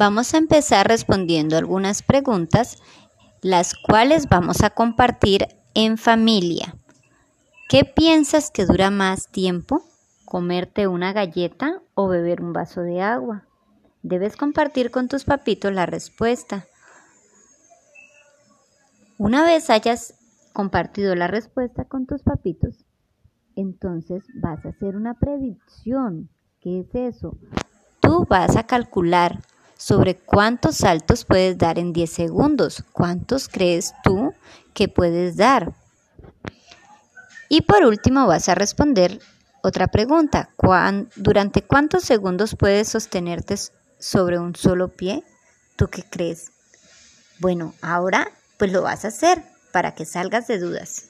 Vamos a empezar respondiendo algunas preguntas, las cuales vamos a compartir en familia. ¿Qué piensas que dura más tiempo? ¿Comerte una galleta o beber un vaso de agua? Debes compartir con tus papitos la respuesta. Una vez hayas compartido la respuesta con tus papitos, entonces vas a hacer una predicción. ¿Qué es eso? Tú vas a calcular sobre cuántos saltos puedes dar en 10 segundos. ¿Cuántos crees tú que puedes dar? Y por último vas a responder otra pregunta. ¿Durante cuántos segundos puedes sostenerte sobre un solo pie? ¿Tú qué crees? Bueno, ahora pues lo vas a hacer para que salgas de dudas.